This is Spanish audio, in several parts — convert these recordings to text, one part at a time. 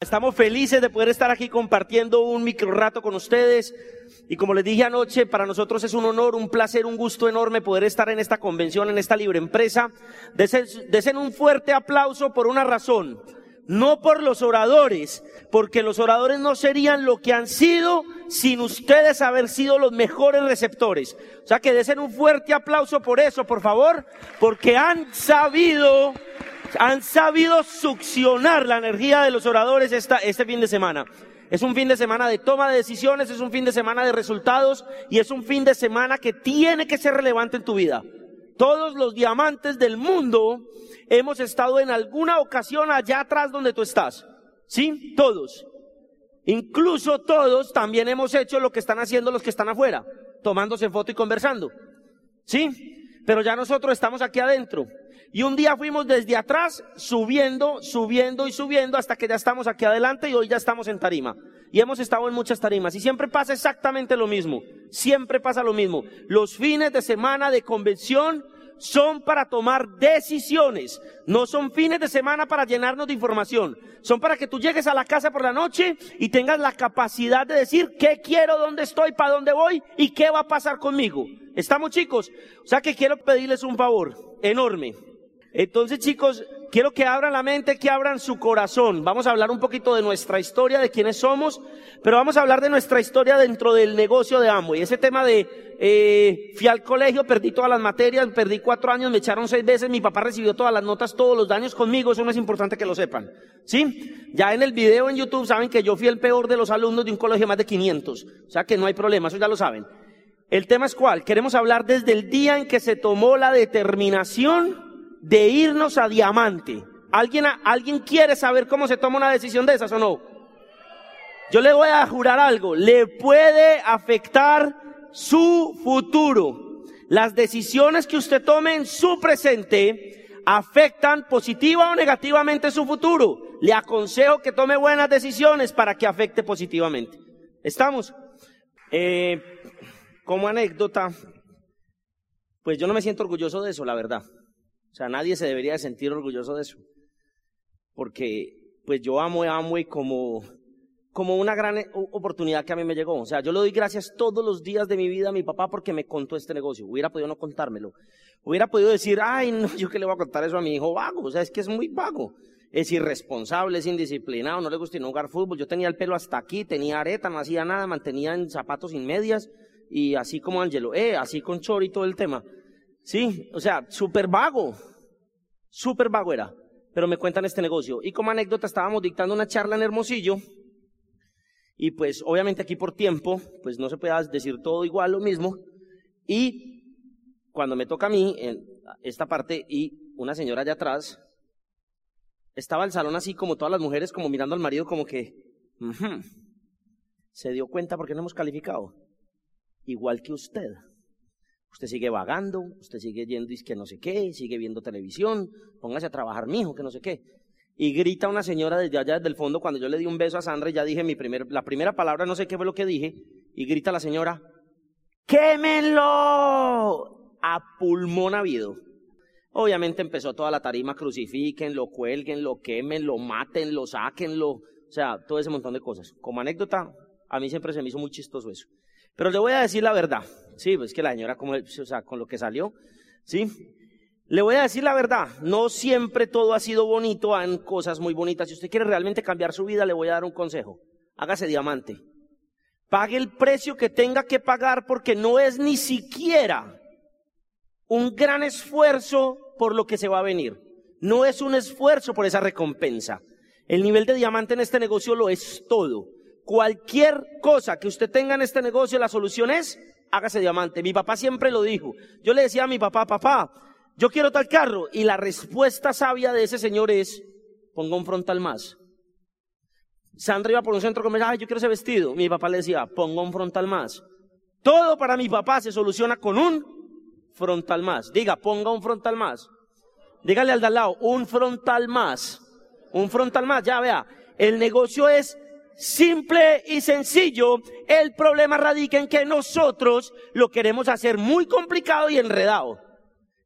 Estamos felices de poder estar aquí compartiendo un micro rato con ustedes. Y como les dije anoche, para nosotros es un honor, un placer, un gusto enorme poder estar en esta convención, en esta libre empresa. Desen un fuerte aplauso por una razón. No por los oradores, porque los oradores no serían lo que han sido sin ustedes haber sido los mejores receptores. O sea que desen un fuerte aplauso por eso, por favor, porque han sabido han sabido succionar la energía de los oradores esta, este fin de semana. Es un fin de semana de toma de decisiones, es un fin de semana de resultados y es un fin de semana que tiene que ser relevante en tu vida. Todos los diamantes del mundo hemos estado en alguna ocasión allá atrás donde tú estás. ¿Sí? Todos. Incluso todos también hemos hecho lo que están haciendo los que están afuera, tomándose foto y conversando. ¿Sí? Pero ya nosotros estamos aquí adentro. Y un día fuimos desde atrás subiendo, subiendo y subiendo hasta que ya estamos aquí adelante y hoy ya estamos en tarima. Y hemos estado en muchas tarimas y siempre pasa exactamente lo mismo. Siempre pasa lo mismo. Los fines de semana de convención son para tomar decisiones. No son fines de semana para llenarnos de información. Son para que tú llegues a la casa por la noche y tengas la capacidad de decir qué quiero, dónde estoy, para dónde voy y qué va a pasar conmigo. ¿Estamos chicos? O sea que quiero pedirles un favor enorme. Entonces, chicos, quiero que abran la mente, que abran su corazón. Vamos a hablar un poquito de nuestra historia, de quiénes somos, pero vamos a hablar de nuestra historia dentro del negocio de Amway. Ese tema de, eh, fui al colegio, perdí todas las materias, perdí cuatro años, me echaron seis veces, mi papá recibió todas las notas, todos los daños conmigo, eso no es importante que lo sepan. ¿Sí? Ya en el video en YouTube saben que yo fui el peor de los alumnos de un colegio más de 500. O sea que no hay problema, eso ya lo saben. El tema es cuál? Queremos hablar desde el día en que se tomó la determinación de irnos a diamante. ¿Alguien, ¿Alguien quiere saber cómo se toma una decisión de esas o no? Yo le voy a jurar algo, le puede afectar su futuro. Las decisiones que usted tome en su presente afectan positiva o negativamente su futuro. Le aconsejo que tome buenas decisiones para que afecte positivamente. ¿Estamos? Eh, como anécdota, pues yo no me siento orgulloso de eso, la verdad. O sea, nadie se debería sentir orgulloso de eso. Porque, pues yo amo a Amway como, como una gran oportunidad que a mí me llegó. O sea, yo le doy gracias todos los días de mi vida a mi papá porque me contó este negocio. Hubiera podido no contármelo. Hubiera podido decir, ay, yo que le voy a contar eso a mi hijo vago. O sea, es que es muy vago. Es irresponsable, es indisciplinado, no le gusta jugar fútbol. Yo tenía el pelo hasta aquí, tenía areta, no hacía nada, mantenía en zapatos sin medias y así como Angelo, eh, así con Chori todo el tema. Sí, o sea, súper vago, súper vago era, pero me cuentan este negocio. Y como anécdota estábamos dictando una charla en Hermosillo y pues obviamente aquí por tiempo, pues no se puede decir todo igual lo mismo. Y cuando me toca a mí, en esta parte, y una señora allá atrás, estaba el salón así como todas las mujeres, como mirando al marido, como que, se dio cuenta porque no hemos calificado. Igual que usted. Usted sigue vagando, usted sigue yendo y que no sé qué, sigue viendo televisión, póngase a trabajar, mijo, que no sé qué. Y grita una señora desde allá, desde el fondo, cuando yo le di un beso a Sandra y ya dije mi primer, la primera palabra, no sé qué fue lo que dije, y grita la señora, ¡quémenlo! A pulmón habido. Obviamente empezó toda la tarima, crucifíquenlo, cuélguenlo, quémenlo, mátenlo, sáquenlo, o sea, todo ese montón de cosas. Como anécdota, a mí siempre se me hizo muy chistoso eso. Pero le voy a decir la verdad. Sí, pues que la señora, como, o sea, con lo que salió, ¿sí? Le voy a decir la verdad. No siempre todo ha sido bonito, han cosas muy bonitas. Si usted quiere realmente cambiar su vida, le voy a dar un consejo. Hágase diamante. Pague el precio que tenga que pagar porque no es ni siquiera un gran esfuerzo por lo que se va a venir. No es un esfuerzo por esa recompensa. El nivel de diamante en este negocio lo es todo. Cualquier cosa que usted tenga en este negocio, la solución es, hágase diamante. Mi papá siempre lo dijo. Yo le decía a mi papá, papá, yo quiero tal carro. Y la respuesta sabia de ese señor es, ponga un frontal más. Sandra iba por un centro comercial, yo quiero ese vestido. Mi papá le decía, ponga un frontal más. Todo para mi papá se soluciona con un frontal más. Diga, ponga un frontal más. Dígale al de al lado, un frontal más. Un frontal más, ya vea. El negocio es simple y sencillo. El problema radica en que nosotros lo queremos hacer muy complicado y enredado.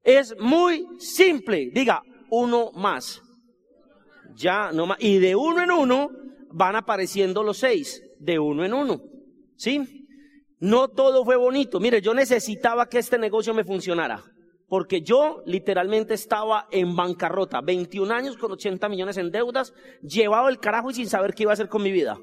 Es muy simple. Diga, uno más. Ya, no más. Y de uno en uno van apareciendo los seis, de uno en uno. ¿Sí? No todo fue bonito. Mire, yo necesitaba que este negocio me funcionara. Porque yo literalmente estaba en bancarrota. 21 años con 80 millones en deudas, llevado el carajo y sin saber qué iba a hacer con mi vida.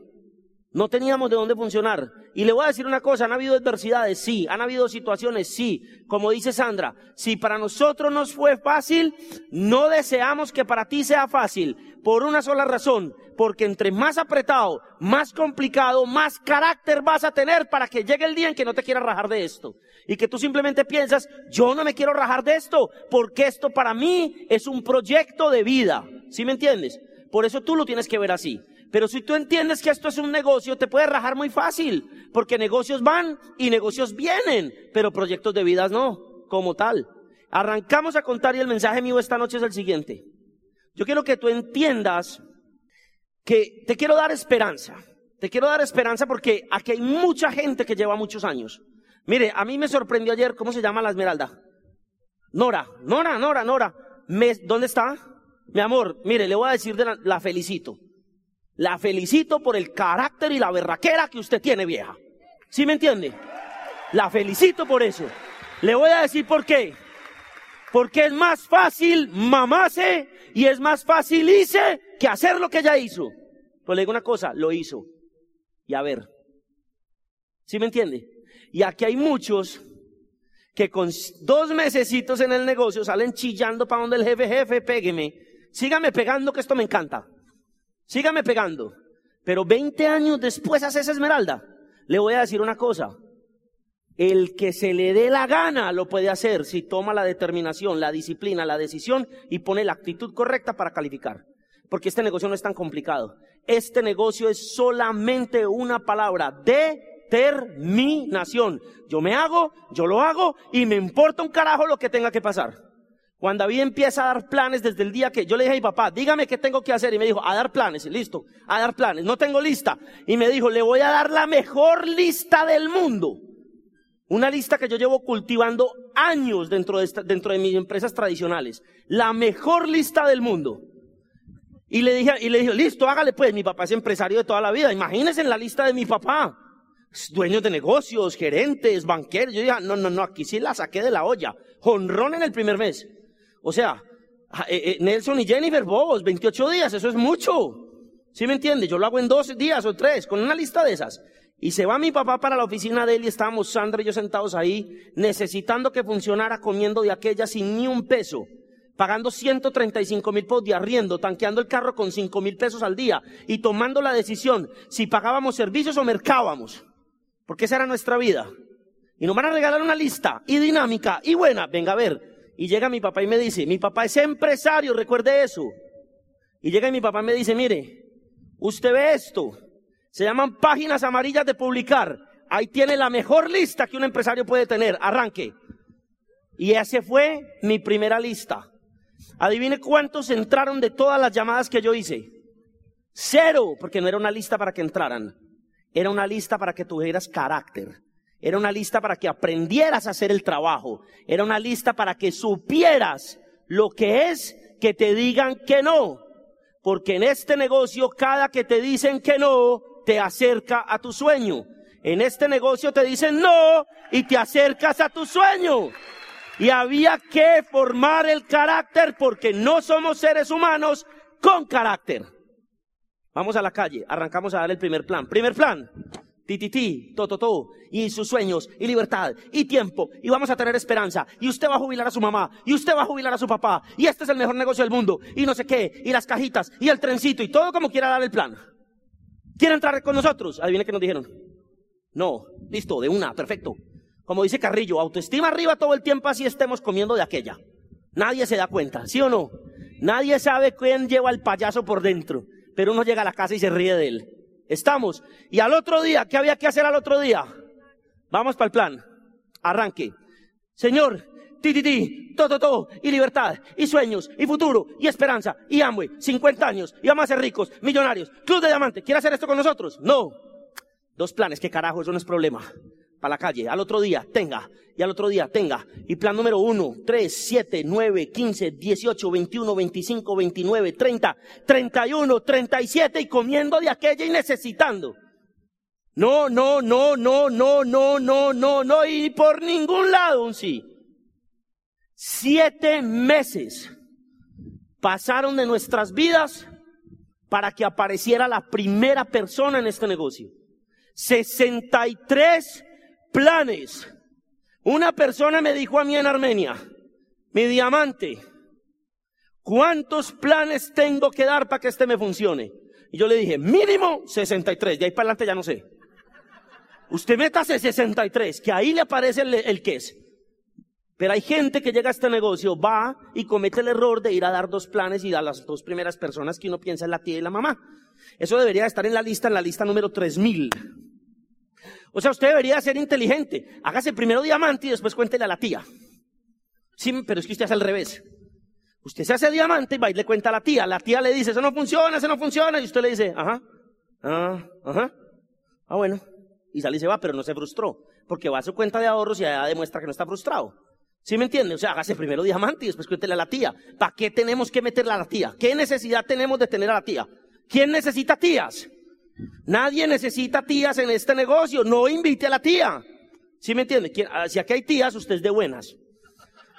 No teníamos de dónde funcionar. Y le voy a decir una cosa, han habido adversidades, sí, han habido situaciones, sí. Como dice Sandra, si para nosotros nos fue fácil, no deseamos que para ti sea fácil, por una sola razón, porque entre más apretado, más complicado, más carácter vas a tener para que llegue el día en que no te quieras rajar de esto. Y que tú simplemente piensas, yo no me quiero rajar de esto, porque esto para mí es un proyecto de vida. ¿Sí me entiendes? Por eso tú lo tienes que ver así. Pero si tú entiendes que esto es un negocio, te puedes rajar muy fácil, porque negocios van y negocios vienen, pero proyectos de vidas no, como tal. Arrancamos a contar y el mensaje mío esta noche es el siguiente. Yo quiero que tú entiendas que te quiero dar esperanza. Te quiero dar esperanza porque aquí hay mucha gente que lleva muchos años. Mire, a mí me sorprendió ayer, ¿cómo se llama la esmeralda? Nora, Nora, Nora, Nora. ¿Dónde está? Mi amor, mire, le voy a decir de la felicito. La felicito por el carácter y la berraquera que usted tiene, vieja. ¿Sí me entiende? La felicito por eso. Le voy a decir por qué. Porque es más fácil mamarse y es más fácil hice que hacer lo que ella hizo. Pues le digo una cosa, lo hizo. Y a ver. ¿Sí me entiende? Y aquí hay muchos que con dos mesecitos en el negocio salen chillando para donde el jefe, jefe, pégueme. Sígame pegando que esto me encanta. Sígame pegando. Pero 20 años después hace esa esmeralda. Le voy a decir una cosa. El que se le dé la gana lo puede hacer si toma la determinación, la disciplina, la decisión y pone la actitud correcta para calificar. Porque este negocio no es tan complicado. Este negocio es solamente una palabra, determinación. Yo me hago, yo lo hago y me importa un carajo lo que tenga que pasar. Juan David empieza a dar planes desde el día que yo le dije a mi papá, dígame qué tengo que hacer. Y me dijo, a dar planes, listo, a dar planes. No tengo lista. Y me dijo, le voy a dar la mejor lista del mundo. Una lista que yo llevo cultivando años dentro de, dentro de mis empresas tradicionales. La mejor lista del mundo. Y le dije, y le dije, listo, hágale pues. Mi papá es empresario de toda la vida. Imagínense en la lista de mi papá. Dueños de negocios, gerentes, banqueros. Yo dije, no, no, no, aquí sí la saqué de la olla. Jonrón en el primer mes. O sea, eh, eh, Nelson y Jennifer, vos, 28 días, eso es mucho. ¿Sí me entiende? Yo lo hago en dos días o tres, con una lista de esas. Y se va mi papá para la oficina de él y estábamos Sandra y yo sentados ahí, necesitando que funcionara comiendo de aquella sin ni un peso, pagando 135 mil pesos de arriendo, tanqueando el carro con 5 mil pesos al día y tomando la decisión si pagábamos servicios o mercábamos. Porque esa era nuestra vida. Y nos van a regalar una lista y dinámica y buena. Venga a ver, y llega mi papá y me dice, mi papá es empresario, recuerde eso. Y llega mi papá y me dice, mire, usted ve esto, se llaman páginas amarillas de publicar. Ahí tiene la mejor lista que un empresario puede tener. Arranque. Y esa fue mi primera lista. Adivine cuántos entraron de todas las llamadas que yo hice. Cero, porque no era una lista para que entraran. Era una lista para que tuvieras carácter. Era una lista para que aprendieras a hacer el trabajo. Era una lista para que supieras lo que es que te digan que no. Porque en este negocio cada que te dicen que no, te acerca a tu sueño. En este negocio te dicen no y te acercas a tu sueño. Y había que formar el carácter porque no somos seres humanos con carácter. Vamos a la calle, arrancamos a dar el primer plan. Primer plan, ti, to, to, y sus sueños, y libertad, y tiempo, y vamos a tener esperanza, y usted va a jubilar a su mamá, y usted va a jubilar a su papá, y este es el mejor negocio del mundo, y no sé qué, y las cajitas, y el trencito, y todo como quiera dar el plan. ¿Quiere entrar con nosotros? Adivine qué nos dijeron. No, listo, de una, perfecto. Como dice Carrillo, autoestima arriba todo el tiempo así estemos comiendo de aquella. Nadie se da cuenta, ¿sí o no? Nadie sabe quién lleva el payaso por dentro, pero uno llega a la casa y se ríe de él. Estamos. Y al otro día, ¿qué había que hacer al otro día? Vamos para el plan. Arranque. Señor, ti, ti, ti, todo, todo, y libertad, y sueños, y futuro, y esperanza, y hambre, 50 años, y vamos a ser ricos, millonarios, club de diamante, ¿quiere hacer esto con nosotros? No. Dos planes, ¿qué carajo? Eso no es problema. Para la calle. Al otro día, tenga. Y al otro día, tenga. Y plan número 1, 3, 7, 9, 15, 18, 21, 25, 29, 30, 31, 37 y comiendo de aquella y necesitando. No, no, no, no, no, no, no, no, no, y por ningún lado un sí. Siete meses pasaron de nuestras vidas para que apareciera la primera persona en este negocio. 63 planes. Una persona me dijo a mí en Armenia, mi diamante, ¿cuántos planes tengo que dar para que este me funcione? Y yo le dije, mínimo 63, de ahí para adelante ya no sé. Usted métase 63, que ahí le aparece el, el que es. Pero hay gente que llega a este negocio, va y comete el error de ir a dar dos planes y a las dos primeras personas que uno piensa en la tía y la mamá. Eso debería estar en la lista, en la lista número 3000. O sea, usted debería ser inteligente. Hágase primero diamante y después cuéntele a la tía. Sí, pero es que usted hace al revés. Usted se hace diamante y va y le cuenta a la tía. La tía le dice, eso no funciona, eso no funciona. Y usted le dice, ajá, ah, ajá. Ah, bueno y sale y se va, pero no se frustró, porque va a su cuenta de ahorros y allá demuestra que no está frustrado. ¿Sí me entiende? O sea, hágase primero diamante y después cuéntele a la tía. ¿Para qué tenemos que meterle a la tía? ¿Qué necesidad tenemos de tener a la tía? ¿Quién necesita tías? Nadie necesita tías en este negocio. No invite a la tía. ¿Sí me entiende? Ah, si aquí hay tías, usted es de buenas.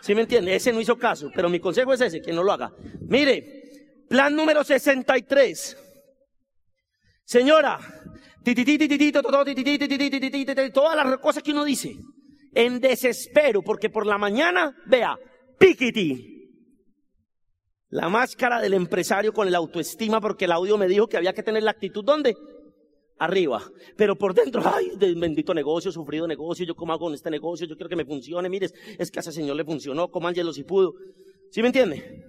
¿Sí me entiende? Ese no hizo caso, pero mi consejo es ese, que no lo haga. Mire, plan número 63. Señora, todas las cosas que uno dice, en desespero, porque por la mañana, vea, piquiti. La máscara del empresario con el autoestima, porque el audio me dijo que había que tener la actitud, ¿dónde? Arriba. Pero por dentro, ay, bendito negocio, sufrido negocio, yo cómo hago con este negocio, yo quiero que me funcione, mires, es que a ese señor le funcionó, como Ángelo si pudo. ¿Sí me entiende?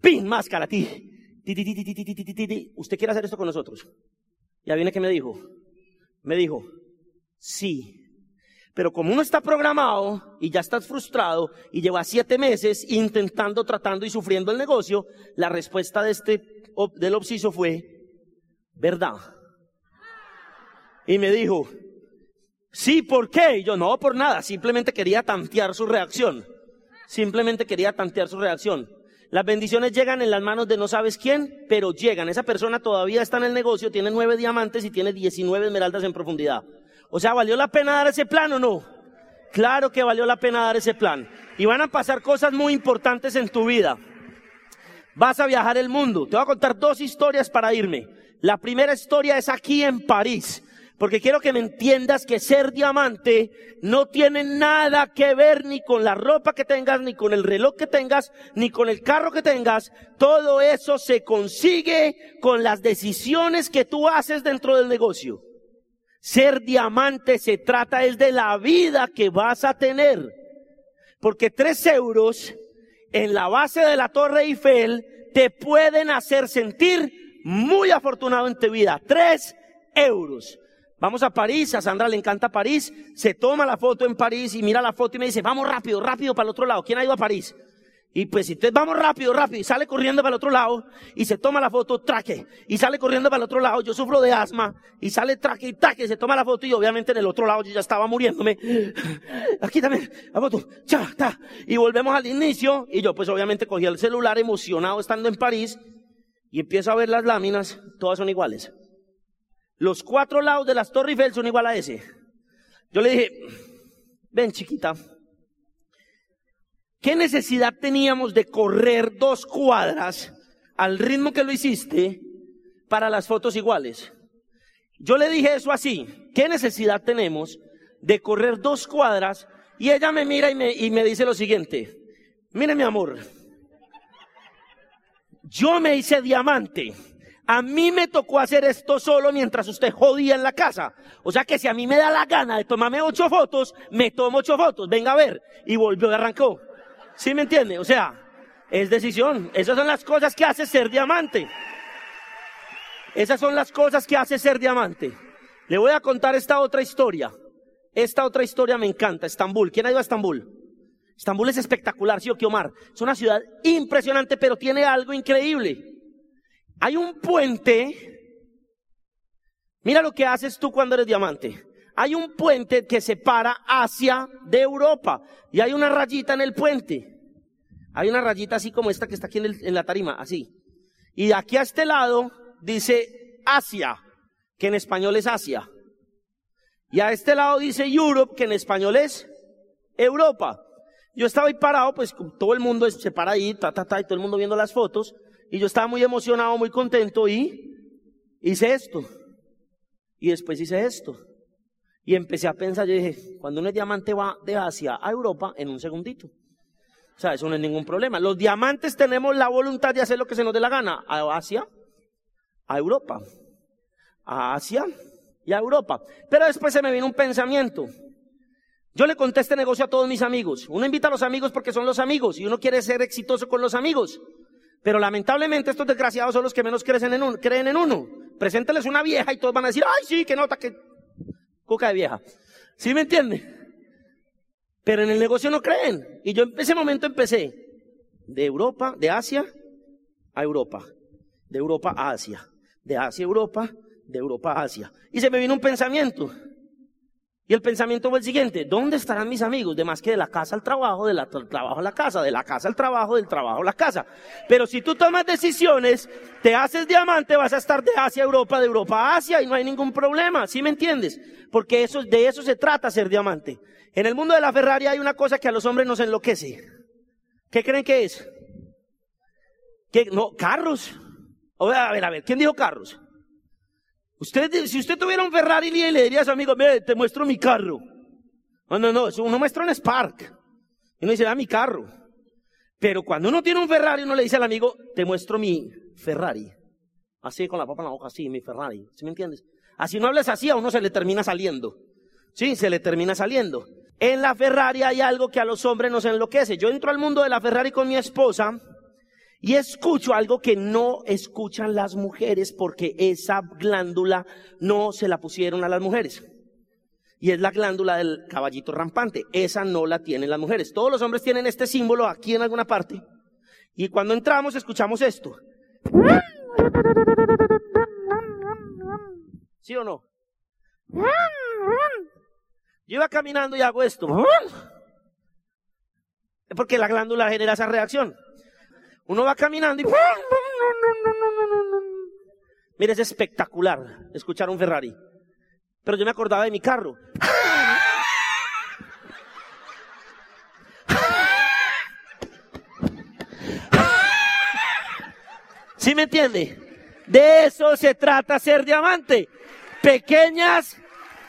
Pin, máscara, ti. ¿Usted quiere hacer esto con nosotros? Ya viene que me dijo. Me dijo, sí. Pero como uno está programado y ya estás frustrado y lleva siete meses intentando, tratando y sufriendo el negocio, la respuesta de este, del obsiso fue, verdad. Y me dijo, sí, ¿por qué? Y yo, no, por nada, simplemente quería tantear su reacción. Simplemente quería tantear su reacción. Las bendiciones llegan en las manos de no sabes quién, pero llegan. Esa persona todavía está en el negocio, tiene nueve diamantes y tiene 19 esmeraldas en profundidad. O sea, ¿valió la pena dar ese plan o no? Claro que valió la pena dar ese plan. Y van a pasar cosas muy importantes en tu vida. Vas a viajar el mundo. Te voy a contar dos historias para irme. La primera historia es aquí en París. Porque quiero que me entiendas que ser diamante no tiene nada que ver ni con la ropa que tengas, ni con el reloj que tengas, ni con el carro que tengas. Todo eso se consigue con las decisiones que tú haces dentro del negocio. Ser diamante se trata es de la vida que vas a tener. Porque tres euros en la base de la Torre Eiffel te pueden hacer sentir muy afortunado en tu vida. Tres euros. Vamos a París, a Sandra le encanta París, se toma la foto en París y mira la foto y me dice, vamos rápido, rápido para el otro lado. ¿Quién ha ido a París? Y pues entonces vamos rápido, rápido, y sale corriendo para el otro lado, y se toma la foto, traque, y sale corriendo para el otro lado, yo sufro de asma, y sale traque y traque, se toma la foto, y obviamente en el otro lado yo ya estaba muriéndome. Aquí también, la foto, cha, ta. Y volvemos al inicio, y yo pues obviamente cogí el celular emocionado estando en París, y empiezo a ver las láminas, todas son iguales. Los cuatro lados de las Torres Eiffel son igual a ese. Yo le dije, ven chiquita, ¿qué necesidad teníamos de correr dos cuadras al ritmo que lo hiciste para las fotos iguales? Yo le dije eso así, ¿qué necesidad tenemos de correr dos cuadras? Y ella me mira y me, dice lo siguiente, mire mi amor, yo me hice diamante a mí me tocó hacer esto solo mientras usted jodía en la casa. O sea que si a mí me da la gana de tomarme ocho fotos, me tomo ocho fotos. Venga a ver. Y volvió y arrancó. ¿Sí me entiende? O sea, es decisión. Esas son las cosas que hace ser diamante. Esas son las cosas que hace ser diamante. Le voy a contar esta otra historia. Esta otra historia me encanta. Estambul. ¿Quién ha ido a Estambul? Estambul es espectacular, sí o. Es una ciudad impresionante, pero tiene algo increíble. Hay un puente. Mira lo que haces tú cuando eres diamante. Hay un puente que separa Asia de Europa y hay una rayita en el puente. Hay una rayita así como esta que está aquí en, la tarima, así. Y aquí a este lado dice Asia, que en español es Asia. Y a este lado dice Europe, que en español es Europa. Yo estaba ahí parado, pues todo el mundo se para ahí, ta, ta, ta, y todo el mundo viendo las fotos. Y yo estaba muy emocionado, muy contento y hice esto. Y después hice esto. Y empecé a pensar, yo dije, cuando un diamante va de Asia a Europa, en un segundito. O sea, eso no es ningún problema. Los diamantes tenemos la voluntad de hacer lo que se nos dé la gana. A Asia, a Europa. A Asia y a Europa. Pero después se me vino un pensamiento. Yo le conté este negocio a todos mis amigos. Uno invita a los amigos porque son los amigos y uno quiere ser exitoso con los amigos. Pero lamentablemente estos desgraciados son los que menos creen en uno. Creen en uno. Presénteles una vieja y todos van a decir, ay sí, que nota, que coca de vieja. ¿Sí me entiende? Pero en el negocio no creen. Y yo en ese momento empecé de Europa, de Asia a Europa. De Europa a Asia. De Asia a Europa, de Europa a Asia. Y se me vino un pensamiento. Y el pensamiento fue el siguiente, ¿dónde estarán mis amigos? De más que de la casa al trabajo, del trabajo a la casa, de la casa al trabajo, del trabajo a la casa. Pero si tú tomas decisiones, te haces diamante, vas a estar de Asia a Europa, de Europa a Asia y no hay ningún problema, ¿sí me entiendes? Porque eso, de eso se trata ser diamante. En el mundo de la Ferrari hay una cosa que a los hombres nos enloquece. ¿Qué creen que es? ¿Qué? No, carros. A ver, a ver, ¿quién dijo carros? Si usted tuviera un Ferrari, le diría a su amigo, ve, te muestro mi carro. No, no, no, uno muestra un Spark. Y uno dice, da mi carro. Pero cuando uno tiene un Ferrari, uno le dice al amigo, te muestro mi Ferrari. Así con la papa en la boca, así, mi Ferrari. ¿Sí me entiendes? Así no hables así, a uno se le termina saliendo. Sí, se le termina saliendo. En la Ferrari hay algo que a los hombres nos enloquece. Yo entro al mundo de la Ferrari con mi esposa y escucho algo que no escuchan las mujeres porque esa glándula no se la pusieron a las mujeres. Y es la glándula del caballito rampante. Esa no la tienen las mujeres. Todos los hombres tienen este símbolo aquí en alguna parte. Y cuando entramos escuchamos esto. ¿Sí o no? Yo iba caminando y hago esto. Porque la glándula genera esa reacción. Uno va caminando y... Mira, es espectacular escuchar un Ferrari. Pero yo me acordaba de mi carro. ¿Sí me entiende? De eso se trata ser diamante. Pequeñas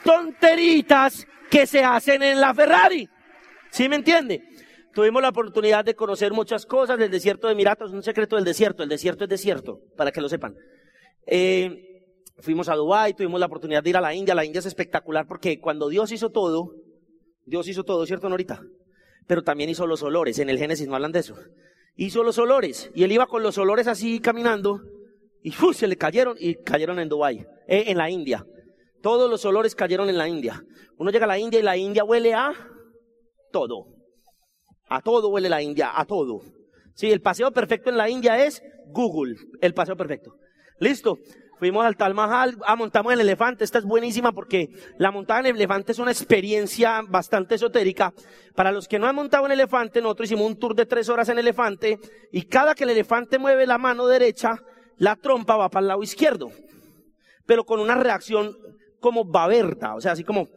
tonteritas que se hacen en la Ferrari. ¿Sí me entiende? Tuvimos la oportunidad de conocer muchas cosas del desierto de Emiratos, un secreto del desierto, el desierto es desierto, para que lo sepan. Eh, fuimos a Dubái, tuvimos la oportunidad de ir a la India, la India es espectacular porque cuando Dios hizo todo, Dios hizo todo, ¿cierto, Norita? Pero también hizo los olores, en el Génesis no hablan de eso. Hizo los olores, y él iba con los olores así caminando, y se le cayeron, y cayeron en Dubái, eh, en la India. Todos los olores cayeron en la India. Uno llega a la India y la India huele a todo. A todo huele la India, a todo. Sí, el paseo perfecto en la India es Google, el paseo perfecto. Listo. Fuimos al Tal Mahal, ah, montamos el elefante. Esta es buenísima porque la montada en el elefante es una experiencia bastante esotérica. Para los que no han montado en elefante, nosotros hicimos un tour de tres horas en elefante y cada que el elefante mueve la mano derecha, la trompa va para el lado izquierdo. Pero con una reacción como baberta, o sea, así como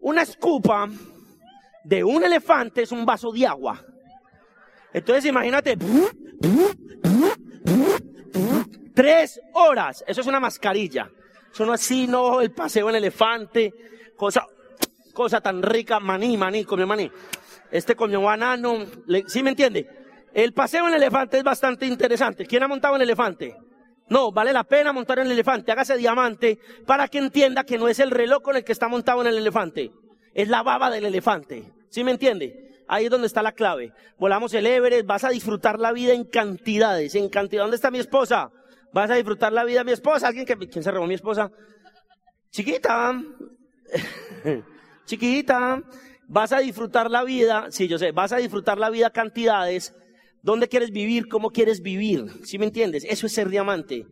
una escupa de un elefante es un vaso de agua. Entonces imagínate, tres horas, eso es una mascarilla. Eso no así, no, el paseo en elefante, cosa, cosa tan rica, maní, maní, comió maní. Este comió banano, ¿sí me entiende? El paseo en elefante es bastante interesante. ¿Quién ha montado en elefante? No, vale la pena montar en el elefante, hágase diamante para que entienda que no es el reloj con el que está montado en el elefante, es la baba del elefante. ¿Sí me entiende? Ahí es donde está la clave. Volamos el Everest, vas a disfrutar la vida en cantidades, en cantidad. ¿Dónde está mi esposa? Vas a disfrutar la vida mi esposa. ¿Alguien que, quién se robó mi esposa? Chiquita. Chiquita. Vas a disfrutar la vida, sí, yo sé, vas a disfrutar la vida cantidades ¿Dónde quieres vivir? ¿Cómo quieres vivir? ¿Sí me entiendes? Eso es ser diamante.